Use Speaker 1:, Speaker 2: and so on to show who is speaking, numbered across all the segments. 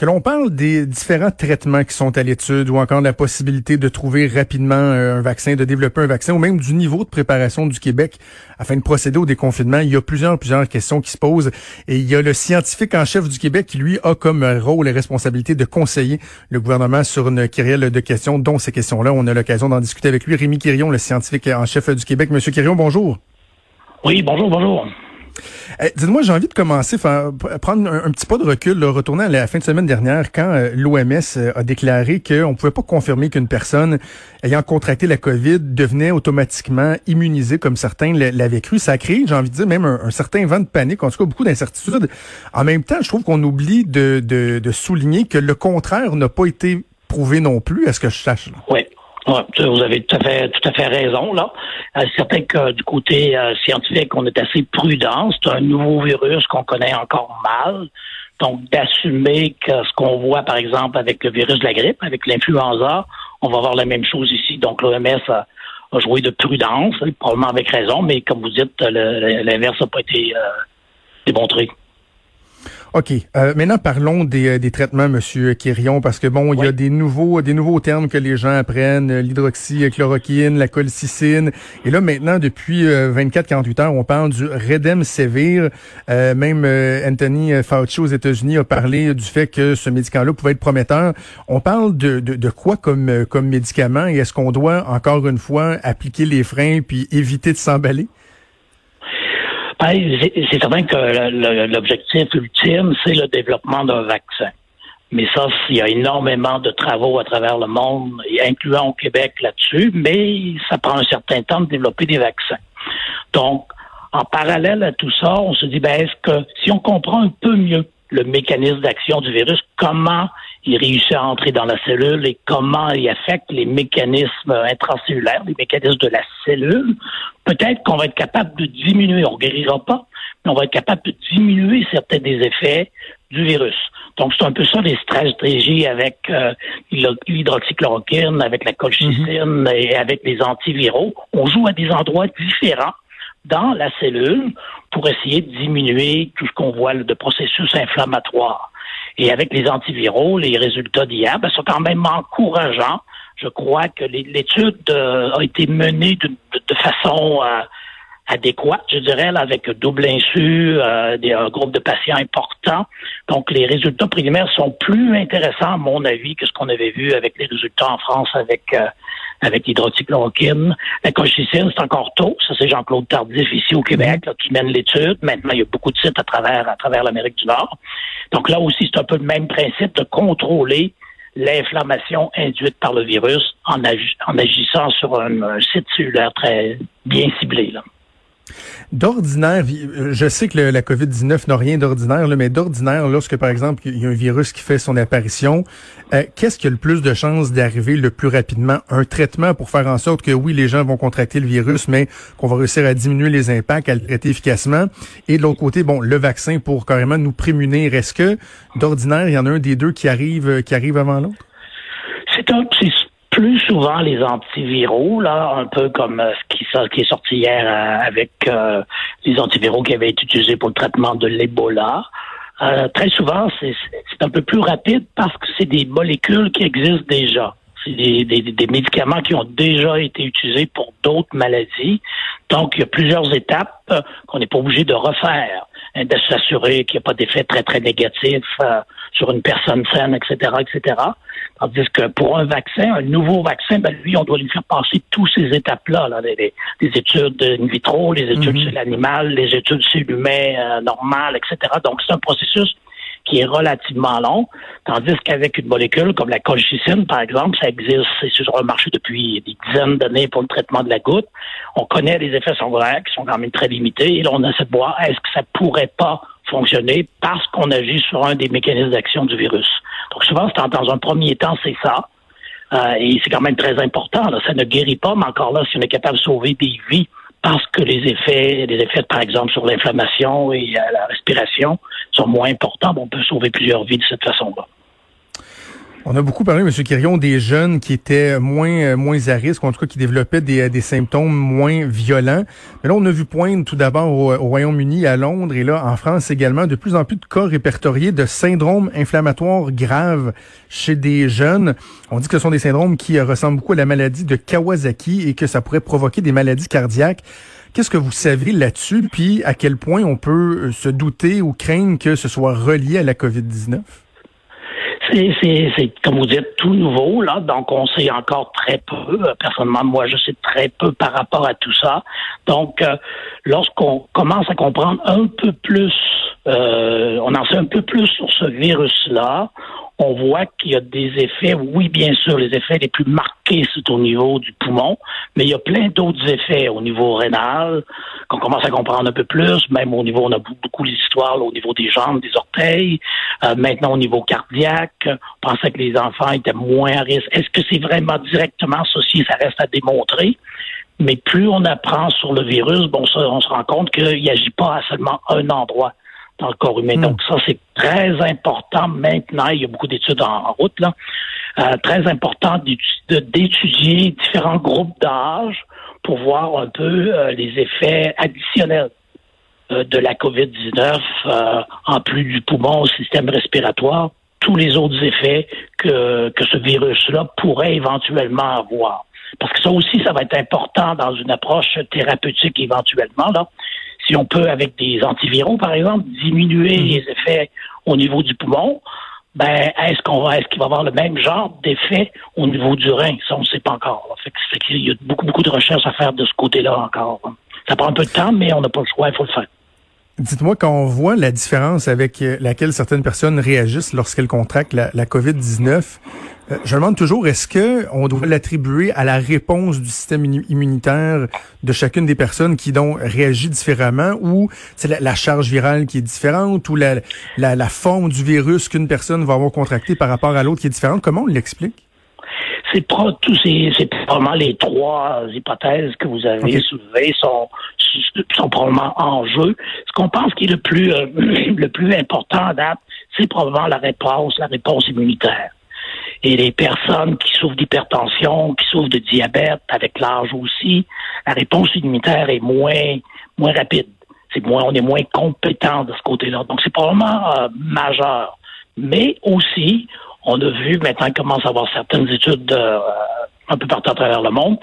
Speaker 1: que l'on parle des différents traitements qui sont à l'étude ou encore de la possibilité de trouver rapidement euh, un vaccin, de développer un vaccin ou même du niveau de préparation du Québec afin de procéder au déconfinement, il y a plusieurs, plusieurs questions qui se posent et il y a le scientifique en chef du Québec qui, lui, a comme rôle et responsabilité de conseiller le gouvernement sur une kyrielle de questions, dont ces questions-là. On a l'occasion d'en discuter avec lui. Rémi Quirion, le scientifique en chef du Québec. Monsieur Quirion, bonjour.
Speaker 2: Oui, bonjour, bonjour.
Speaker 1: Eh, dites-moi, j'ai envie de commencer, prendre un, petit pas de recul, retourner à la fin de semaine dernière, quand euh, l'OMS euh, a déclaré qu'on ne pouvait pas confirmer qu'une personne ayant contracté la COVID devenait automatiquement immunisée comme certains l'avaient cru. Ça a j'ai envie de dire, même un, certain vent de panique, en tout cas beaucoup d'incertitudes. En même temps, je trouve qu'on oublie de, de, souligner que le contraire n'a pas été prouvé non plus, est-ce que je sache?
Speaker 2: Oui. Ouais, vous avez tout à fait tout à fait raison là. Euh, c'est certain que du côté euh, scientifique, on est assez prudent. C'est un nouveau virus qu'on connaît encore mal. Donc d'assumer que ce qu'on voit par exemple avec le virus de la grippe, avec l'influenza, on va avoir la même chose ici. Donc l'OMS a, joué de prudence, probablement avec raison, mais comme vous dites, l'inverse n'a pas été euh, démontré.
Speaker 1: OK. Euh, maintenant, parlons des, euh, des, traitements, Monsieur Quirion, parce que bon, il y a des nouveaux, des nouveaux termes que les gens apprennent, euh, l'hydroxychloroquine, la colcicine. Et là, maintenant, depuis 24-48 heures, on parle du Redemsevir. Euh, même Anthony Fauci aux États-Unis a parlé du fait que ce médicament-là pouvait être prometteur. On parle de, de, de quoi comme, comme médicament et est-ce qu'on doit, encore une fois, appliquer les freins puis éviter de s'emballer?
Speaker 2: Ben, c'est certain que l'objectif ultime, c'est le développement d'un vaccin. Mais ça, il y a énormément de travaux à travers le monde, incluant au Québec là-dessus, mais ça prend un certain temps de développer des vaccins. Donc, en parallèle à tout ça, on se dit, ben, est-ce que si on comprend un peu mieux le mécanisme d'action du virus, comment il réussit à entrer dans la cellule et comment il affecte les mécanismes intracellulaires, les mécanismes de la cellule, peut-être qu'on va être capable de diminuer, on ne guérira pas, mais on va être capable de diminuer certains des effets du virus. Donc, c'est un peu ça les stratégies avec euh, l'hydroxychloroquine, avec la colchicine mhm. et avec les antiviraux. On joue à des endroits différents dans la cellule pour essayer de diminuer tout ce qu'on voit de processus inflammatoires. Et avec les antiviraux, les résultats d'hier ben, sont quand même encourageants. Je crois que l'étude euh, a été menée de, de façon euh, adéquate, je dirais, avec double insu, euh, des, un groupe de patients important. Donc, les résultats primaires sont plus intéressants, à mon avis, que ce qu'on avait vu avec les résultats en France avec euh, avec l'hydroxychloroquine. La colchicine, c'est encore tôt. Ça, c'est Jean-Claude Tardif ici au Québec là, qui mène l'étude. Maintenant, il y a beaucoup de sites à travers à travers l'Amérique du Nord. Donc là aussi, c'est un peu le même principe de contrôler l'inflammation induite par le virus en, agissant sur un, site cellulaire très bien ciblé. Là.
Speaker 1: D'ordinaire, je sais que la COVID-19 n'a rien d'ordinaire, mais d'ordinaire, lorsque, par exemple, il y a un virus qui fait son apparition, euh, qu'est-ce qui a le plus de chances d'arriver le plus rapidement? Un traitement pour faire en sorte que, oui, les gens vont contracter le virus, mais qu'on va réussir à diminuer les impacts, à le traiter efficacement. Et de l'autre côté, bon, le vaccin pour carrément nous prémunir. Est-ce que, d'ordinaire, il y en a un des deux qui arrive, qui arrive avant l'autre?
Speaker 2: C'est un, plus souvent les antiviraux, là, un peu comme euh, ce, qui, est sorti hier euh, avec euh, les antiviraux qui avaient été utilisés pour le traitement de l'Ebola. très souvent, c'est un peu plus rapide parce que c'est des molécules qui existent déjà. C'est des, des, des, médicaments qui ont déjà été utilisés pour d'autres maladies. Donc, il y a plusieurs étapes qu'on n'est pas obligé de refaire, hein, de s'assurer qu'il n'y a pas d'effet très, très négatif sur une personne saine, etc., etc. Tandis que pour un vaccin, un nouveau vaccin, ben lui, on doit lui faire passer tous ces étapes-là, là, les, études in vitro, les études mhm. sur l'animal, les études sur l'humain euh, normal, etc. Donc, c'est un processus qui est relativement long, tandis qu'avec une molécule comme la colchicine, par exemple, ça existe, c'est sur le marché depuis des dizaines d'années pour le traitement de la goutte. On connaît les effets secondaires qui sont quand même très limités, et là, on essaie de voir est-ce que ça pourrait pas fonctionner parce qu'on agit sur un des mécanismes d'action du virus? Donc souvent, dans un premier temps, c'est ça. Euh, et c'est quand même très important. Ça ne guérit pas, mais encore là, si on est capable de sauver des vies parce que les effets, les effets, par exemple, sur l'inflammation et la respiration sont moins importants, on peut sauver plusieurs vies de cette façon-là.
Speaker 1: On a beaucoup parlé, M. Quirion, des jeunes qui étaient moins euh, moins à risque, en tout cas qui développaient des, des symptômes moins violents. Mais là, on a vu poindre tout d'abord au, Royaume-Uni, à Londres, et là, en France également, de plus en plus de cas répertoriés de syndromes inflammatoires graves chez des jeunes. On dit que ce sont des syndromes qui ressemblent beaucoup à la maladie de Kawasaki et que ça pourrait provoquer des maladies cardiaques. Qu'est-ce que vous savez là-dessus, puis à quel point on peut euh, se douter ou craindre que ce soit relié à la COVID-19?
Speaker 2: C'est, comme vous dites, tout nouveau, là, donc on sait encore très peu. Personnellement, moi, je sais très peu par rapport à tout ça. Donc, euh, lorsqu'on commence à comprendre un peu plus, euh, on en sait un peu plus sur ce virus-là, on voit qu'il y a des effets, oui, bien sûr, les effets les plus marqués, c'est au niveau du poumon, mais il y a plein d'autres effets au niveau rénal qu'on commence à comprendre un peu plus, même au niveau, on a beaucoup d'histoires au niveau des jambes, des orteils, euh, maintenant au niveau cardiaque, on pensait que les enfants étaient moins à risque. Est-ce que c'est vraiment directement associé? Ça reste à démontrer. Mais plus on apprend sur le virus, bon, on se rend compte qu'il n'agit pas à seulement un endroit dans le corps humain. Hmm. Donc ça, c'est très important maintenant. Il y a beaucoup d'études en, route, là. Euh, très important d'étudier différents groupes d'âge pour voir un peu euh, les effets additionnels euh, de la COVID-19, en plus du poumon, au système respiratoire, tous les autres effets que, que ce virus-là pourrait éventuellement avoir. Parce que ça aussi, ça va être important dans une approche thérapeutique éventuellement. Là si on peut, avec des antiviraux, par exemple, diminuer hmm. les effets au niveau du poumon, ben est-ce qu'on va est-ce qu'il va avoir le même genre d'effet au niveau du rein? Ça, on ne sait pas encore. Fait que, il y a beaucoup, beaucoup de recherches à faire de ce côté-là encore. Ça prend un peu de temps, mais on n'a pas le choix, il faut le faire.
Speaker 1: Dites-moi, quand on voit la différence avec euh, laquelle certaines personnes réagissent lorsqu'elles contractent la, la COVID-19, euh, je me demande toujours, est-ce que on doit l'attribuer à la réponse du système immunitaire de chacune des personnes qui donc réagit différemment ou c'est la, charge virale qui est différente ou la, la, la forme du virus qu'une personne va avoir contracté par rapport à l'autre qui est différente? Comment on l'explique?
Speaker 2: C'est tous c'est probablement les trois hypothèses que vous avez soulevées sont, sont probablement en jeu. Ce qu'on pense qui est le plus, euh, le plus important à date, c'est probablement la réponse, la réponse immunitaire. Et les personnes qui souffrent d'hypertension, qui souffrent de diabète, avec l'âge aussi, la réponse immunitaire est moins, moins rapide. C'est moins, on est moins compétent de ce côté-là. Donc, c'est probablement euh, majeur. Mais aussi, on a vu maintenant commence à avoir certaines études euh, un peu partout à travers le monde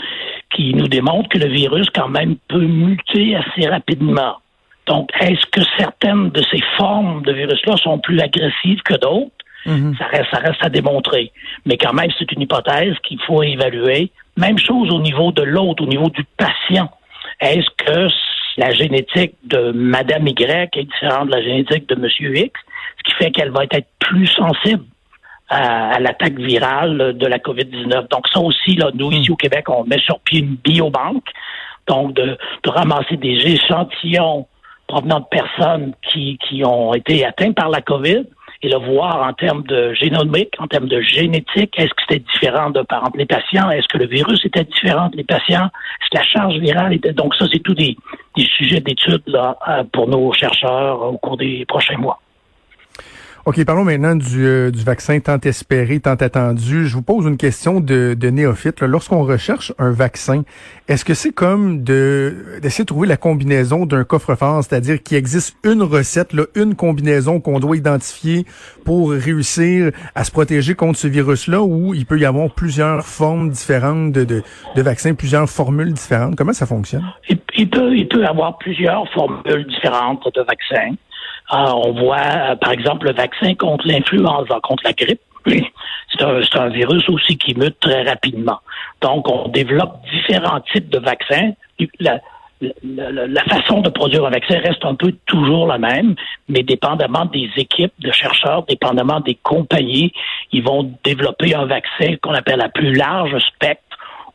Speaker 2: qui nous démontrent que le virus quand même peut muter assez rapidement. Donc, est-ce que certaines de ces formes de virus-là sont plus agressives que d'autres? Mhm. Ça, reste, ça reste à démontrer. Mais quand même, c'est une hypothèse qu'il faut évaluer. Même chose au niveau de l'autre, au niveau du patient. Est-ce que la génétique de Madame Y est différente de la génétique de Monsieur X, ce qui fait qu'elle va être plus sensible? À, l'attaque virale de la COVID-19. Donc ça aussi, là, nous, ici au Québec, on met sur pied une biobanque, donc de, ramasser des échantillons provenant de personnes qui, qui ont été atteintes par la COVID et le voir en termes de génomique, en termes de génétique, est-ce que c'était différent de par les patients, est-ce que le virus était différent les patients, est-ce que la charge virale était donc ça c'est tous des, des sujets d'étude là euh, pour nos chercheurs au cours des prochains mois.
Speaker 1: OK, parlons maintenant du, euh, du, vaccin tant espéré, tant attendu. Je vous pose une question de, de néophyte. Lorsqu'on recherche un vaccin, est-ce que c'est comme de d'essayer de trouver la combinaison d'un coffre-fort, c'est-à-dire qu'il existe une recette, une combinaison qu'on doit identifier pour réussir à se protéger contre ce virus-là, ou il peut y avoir plusieurs formes différentes de, de, de vaccins, plusieurs formules différentes? Comment ça fonctionne?
Speaker 2: Il, peut, il peut y avoir plusieurs formules différentes de vaccins. Ah, on voit, euh, par exemple, le vaccin contre l'influenza, contre la grippe. C'est un, virus aussi qui mute très rapidement. Donc, on développe différents types de vaccins. La, façon de produire un vaccin reste un peu toujours la même, mais dépendamment des équipes de chercheurs, dépendamment des compagnies, ils vont développer un vaccin qu'on appelle à plus large spectre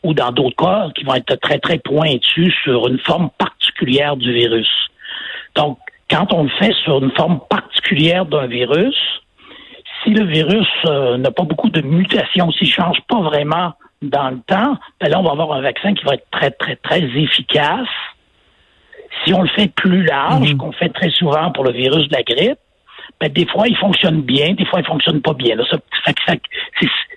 Speaker 2: ou dans d'autres cas qui vont être très, très pointus sur une forme particulière du virus. Donc, quand on le fait sur une forme particulière d'un virus, si le virus euh, n'a pas beaucoup de mutations, s'il ne change pas vraiment dans le temps, ben là, on va avoir un vaccin qui va être très, très, très efficace. Si on le fait plus large, mhm. qu'on fait très souvent pour le virus de la grippe, ben, des fois, ils fonctionnent bien, des fois, ils fonctionnent pas bien.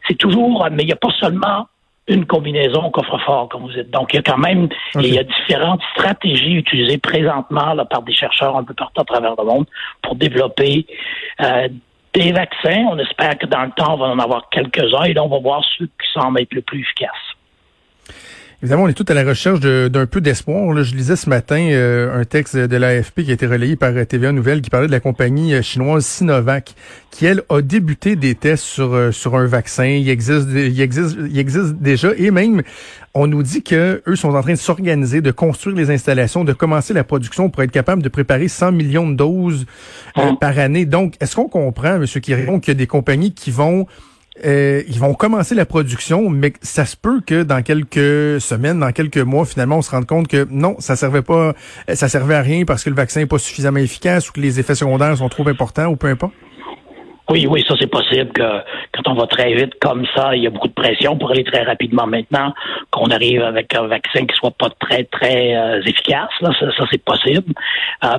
Speaker 2: c'est toujours, mais il n'y a pas seulement une combinaison coffre-fort, comme vous dites. Donc, il y a quand même, il y a différentes stratégies utilisées présentement là, par des chercheurs un peu partout à travers le monde pour développer euh, des vaccins. On espère que dans le temps, on va en avoir quelques-uns et là, on va voir ceux qui semblent être le plus efficaces.
Speaker 1: Évidemment, on est tout à la recherche d'un peu d'espoir. Je lisais ce matin euh, un texte de l'AFP qui a été relayé par TVA Nouvelle qui parlait de la compagnie euh, chinoise Sinovac, qui elle a débuté des tests sur euh, sur un vaccin. Il existe, il existe, il existe déjà et même on nous dit que eux sont en train de s'organiser, de construire les installations, de commencer la production pour être capable de préparer 100 millions de doses hein? par année. Donc, est-ce qu'on comprend, M. Quirion, qu'il y a des compagnies qui vont euh, ils vont commencer la production, mais ça se peut que dans quelques semaines, dans quelques mois, finalement, on se rende compte que non, ça servait pas, ça servait à rien parce que le vaccin n'est pas suffisamment efficace ou que les effets secondaires sont trop importants ou peu importe.
Speaker 2: Oui, oui, ça c'est possible que quand on va très vite comme ça, il y a beaucoup de pression pour aller très rapidement maintenant, qu'on arrive avec un vaccin qui soit pas très, très euh, efficace. Là, ça, c'est possible. Euh,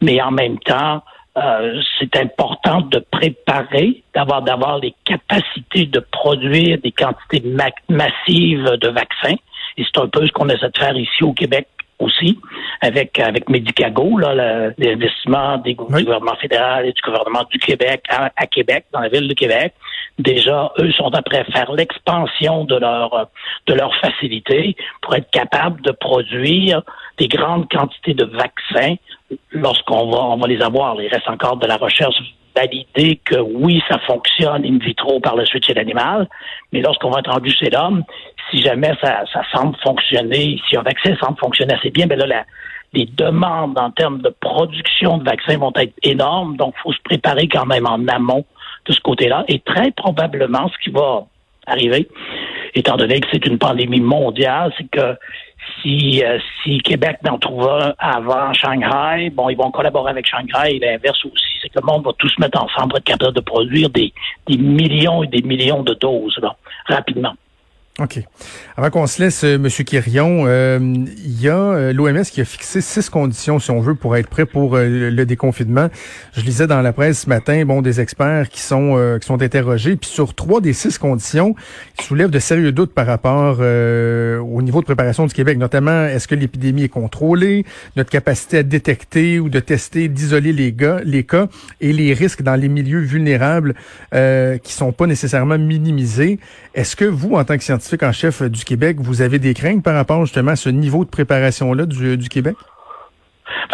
Speaker 2: mais en même temps, euh, c'est important de préparer, d'avoir d'avoir les capacités de produire des quantités massives de vaccins. Et c'est un peu ce qu'on essaie de faire ici au Québec aussi, avec avec Medicago, l'investissement du gouvernement fédéral et du gouvernement du Québec à, à, Québec, dans la ville de Québec. Déjà, eux sont après à faire l'expansion de leur de leur facilité pour être capables de produire des grandes quantités de vaccins lorsqu'on va, on va les avoir. Il reste encore de la recherche validée que oui, ça fonctionne in vitro par la suite chez l'animal, mais lorsqu'on va être rendu chez l'homme, si jamais ça, ça semble fonctionner, si un vaccin semble fonctionner assez bien, ben là, les demandes en termes de production de vaccins vont être énormes, donc il faut se préparer quand même en amont de ce côté-là. Et très probablement, ce qui va arriver, étant donné que c'est une pandémie mondiale, c'est que si, euh, si Québec n'en trouve un avant Shanghai, bon, ils vont collaborer avec Shanghai et l'inverse aussi. C'est que le monde va tous se mettre ensemble pour être capable de produire des, des millions et des millions de doses là, rapidement.
Speaker 1: OK. Avant qu'on se laisse, euh, M. Quirion, euh, il y a euh, l'OMS qui a fixé six conditions, si on veut, pour être prêt pour le déconfinement. Je lisais dans la presse ce matin, bon, des experts qui sont qui sont interrogés, puis sur trois des six conditions, ils soulèvent de sérieux doutes par rapport au niveau de préparation du Québec, notamment est-ce que l'épidémie est contrôlée, notre capacité à détecter ou de tester, d'isoler les gars, les cas et les risques dans les milieux vulnérables qui sont pas nécessairement minimisés. Est-ce que vous, en tant que scientifique, en chef du Québec, vous avez des craintes par rapport justement à ce niveau de préparation-là du, Québec?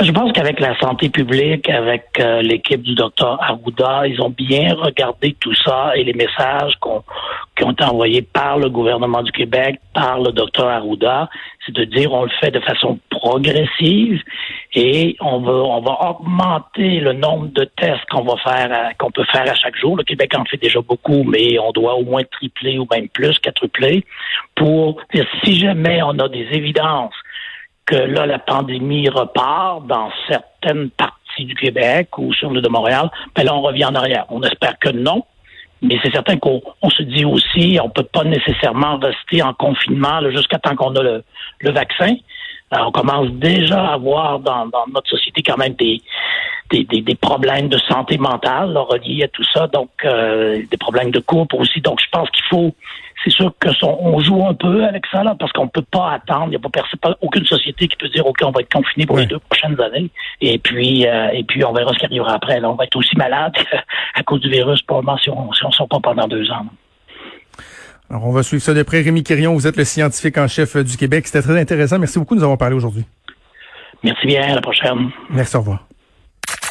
Speaker 2: Je pense qu'avec la santé publique, avec euh, l'équipe du docteur Arruda, ils ont bien regardé tout ça et les messages qu'on qui ont été envoyés par le gouvernement du Québec, par le docteur Arruda, c'est de dire on le fait de façon progressive et on va on va augmenter le nombre de tests qu'on va faire qu'on peut faire à chaque jour. Le Québec en fait déjà beaucoup, mais on doit au moins tripler ou même plus, quadrupler pour si jamais on a des évidences que là la pandémie repart dans certaines parties du Québec ou sur le de Montréal, ben là on revient en arrière. On espère que non, mais c'est certain qu'on se dit aussi, on peut pas nécessairement rester en confinement jusqu'à temps qu'on a le, vaccin. Alors, on commence déjà à avoir dans, dans notre société quand même des, des, des, problèmes de santé mentale reliés à tout ça, donc euh, des problèmes de couple aussi. Donc, je pense qu'il faut, c'est sûr que on joue un peu avec ça là, parce qu'on peut pas attendre. Il n'y a pas, pas, aucune société qui peut dire ok, on va être confiné pour les deux prochaines années, et puis euh, et puis on verra ce qui arrivera après. Là, on va être aussi malade à cause du virus probablement si on si on sort pas pendant deux ans.
Speaker 1: Alors, on va suivre ça de près. Rémi Quirion, vous êtes le scientifique en chef du Québec. C'était très intéressant. Merci beaucoup de nous avoir parlé aujourd'hui.
Speaker 2: Merci bien. À la prochaine.
Speaker 1: Merci. Au revoir.